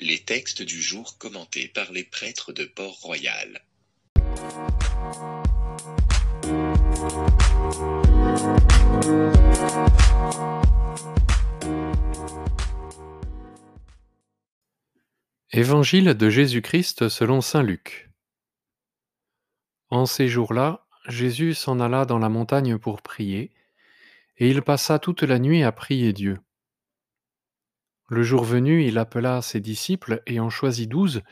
Les textes du jour commentés par les prêtres de Port-Royal. Évangile de Jésus-Christ selon saint Luc. En ces jours-là, Jésus s'en alla dans la montagne pour prier, et il passa toute la nuit à prier Dieu. Le jour venu, il appela ses disciples et en choisit douze,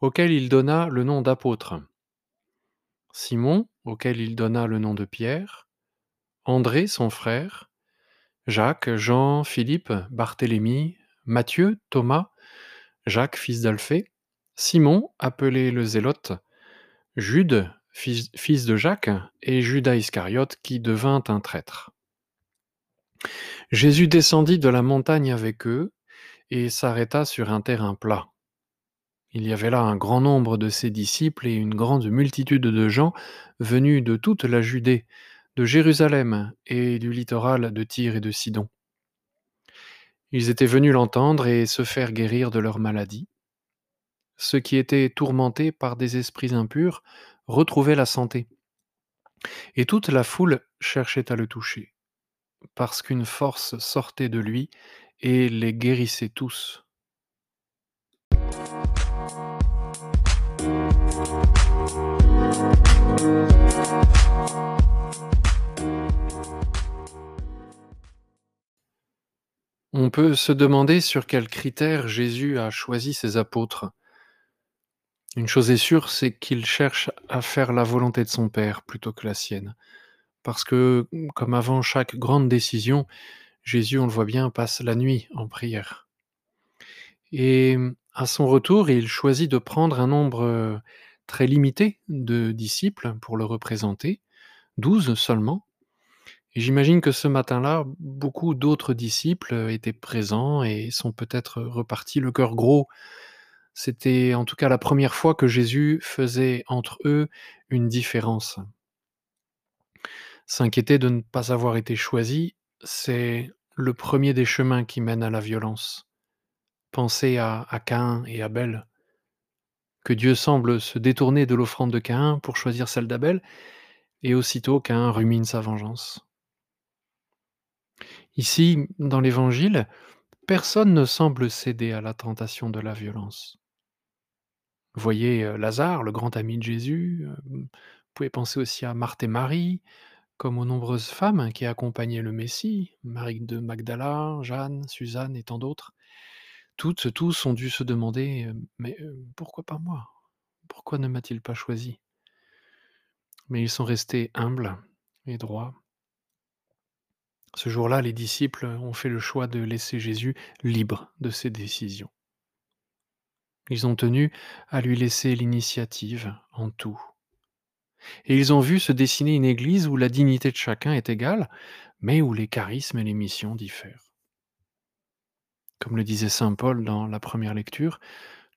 auxquels il donna le nom d'apôtres. Simon, auquel il donna le nom de Pierre, André son frère, Jacques, Jean, Philippe, Barthélemy, Matthieu, Thomas, Jacques fils d'Alphée, Simon, appelé le Zélote, Jude, fils, de Jacques, et Judas Iscariote, qui devint un traître. Jésus descendit de la montagne avec eux et s'arrêta sur un terrain plat. Il y avait là un grand nombre de ses disciples et une grande multitude de gens venus de toute la Judée, de Jérusalem et du littoral de Tyr et de Sidon. Ils étaient venus l'entendre et se faire guérir de leur maladie. Ceux qui étaient tourmentés par des esprits impurs retrouvaient la santé. Et toute la foule cherchait à le toucher, parce qu'une force sortait de lui et les guérissait tous. On peut se demander sur quels critères Jésus a choisi ses apôtres. Une chose est sûre, c'est qu'il cherche à faire la volonté de son Père plutôt que la sienne. Parce que, comme avant chaque grande décision, Jésus, on le voit bien, passe la nuit en prière. Et à son retour, il choisit de prendre un nombre très limité de disciples pour le représenter, douze seulement, et j'imagine que ce matin-là, beaucoup d'autres disciples étaient présents et sont peut-être repartis le cœur gros. C'était en tout cas la première fois que Jésus faisait entre eux une différence. S'inquiéter de ne pas avoir été choisi, c'est le premier des chemins qui mènent à la violence. Pensez à, à Caïn et Abel. Que Dieu semble se détourner de l'offrande de Caïn pour choisir celle d'Abel, et aussitôt Caïn rumine sa vengeance. Ici, dans l'Évangile, personne ne semble céder à la tentation de la violence. voyez euh, Lazare, le grand ami de Jésus, euh, vous pouvez penser aussi à Marthe et Marie, comme aux nombreuses femmes qui accompagnaient le Messie, Marie de Magdala, Jeanne, Suzanne et tant d'autres. Toutes, tous ont dû se demander euh, Mais pourquoi pas moi? Pourquoi ne m'a-t-il pas choisi? Mais ils sont restés humbles et droits. Ce jour-là, les disciples ont fait le choix de laisser Jésus libre de ses décisions. Ils ont tenu à lui laisser l'initiative en tout. Et ils ont vu se dessiner une église où la dignité de chacun est égale, mais où les charismes et les missions diffèrent. Comme le disait Saint Paul dans la première lecture,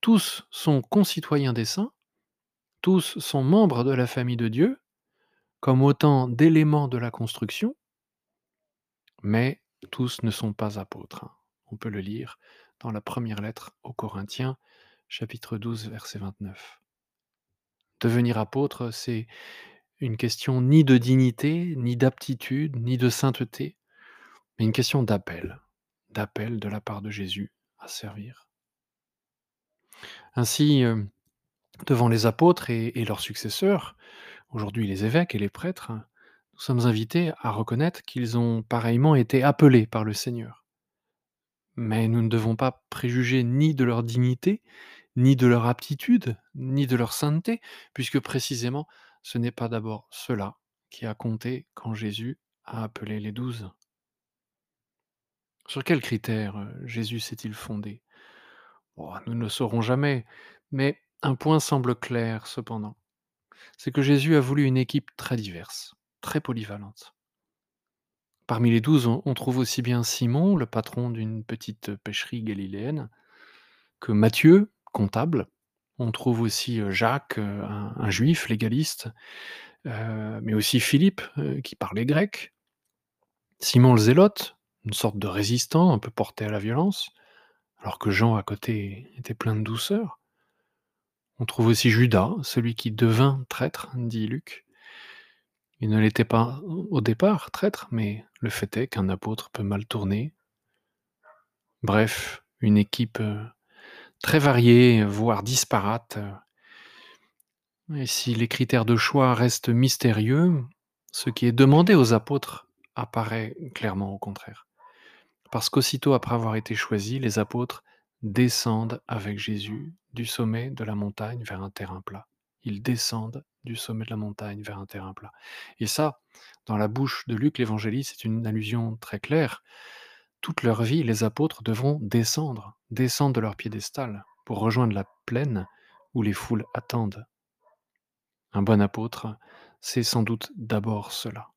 tous sont concitoyens des saints, tous sont membres de la famille de Dieu, comme autant d'éléments de la construction, mais tous ne sont pas apôtres. Hein. On peut le lire dans la première lettre aux Corinthiens, chapitre 12, verset 29. Devenir apôtre, c'est une question ni de dignité, ni d'aptitude, ni de sainteté, mais une question d'appel, d'appel de la part de Jésus à servir. Ainsi, euh, devant les apôtres et, et leurs successeurs, aujourd'hui les évêques et les prêtres, nous sommes invités à reconnaître qu'ils ont pareillement été appelés par le Seigneur. Mais nous ne devons pas préjuger ni de leur dignité, ni de leur aptitude, ni de leur sainteté, puisque précisément ce n'est pas d'abord cela qui a compté quand Jésus a appelé les douze. Sur quels critères euh, Jésus s'est-il fondé? Nous ne le saurons jamais, mais un point semble clair cependant, c'est que Jésus a voulu une équipe très diverse très polyvalente. Parmi les douze, on, trouve aussi bien Simon, le patron d'une petite pêcherie galiléenne, que Matthieu, comptable. On trouve aussi euh, Jacques, euh, un, juif légaliste, euh, mais aussi Philippe, qui parlait grec. Simon le zélote, une sorte de résistant un peu porté à la violence. alors que Jean à côté était plein de douceur. On trouve aussi Judas, celui qui devint traître, dit Luc. Il ne l'était pas au départ, traître, mais le fait est qu'un apôtre peut mal tourner. Bref, une équipe très variée, voire disparate. Et si les critères de choix restent mystérieux, ce qui est demandé aux apôtres apparaît clairement au contraire. Parce qu'aussitôt après avoir été choisis, les apôtres descendent avec Jésus du sommet de la montagne vers un terrain plat. Ils descendent du sommet de la montagne vers un terrain plat. Et ça, dans la bouche de Luc l'évangéliste, c'est une allusion très claire. Toute leur vie, les apôtres devront descendre, descendre de leur piédestal pour rejoindre la plaine où les foules attendent. Un bon apôtre, c'est sans doute d'abord cela.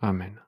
Amen.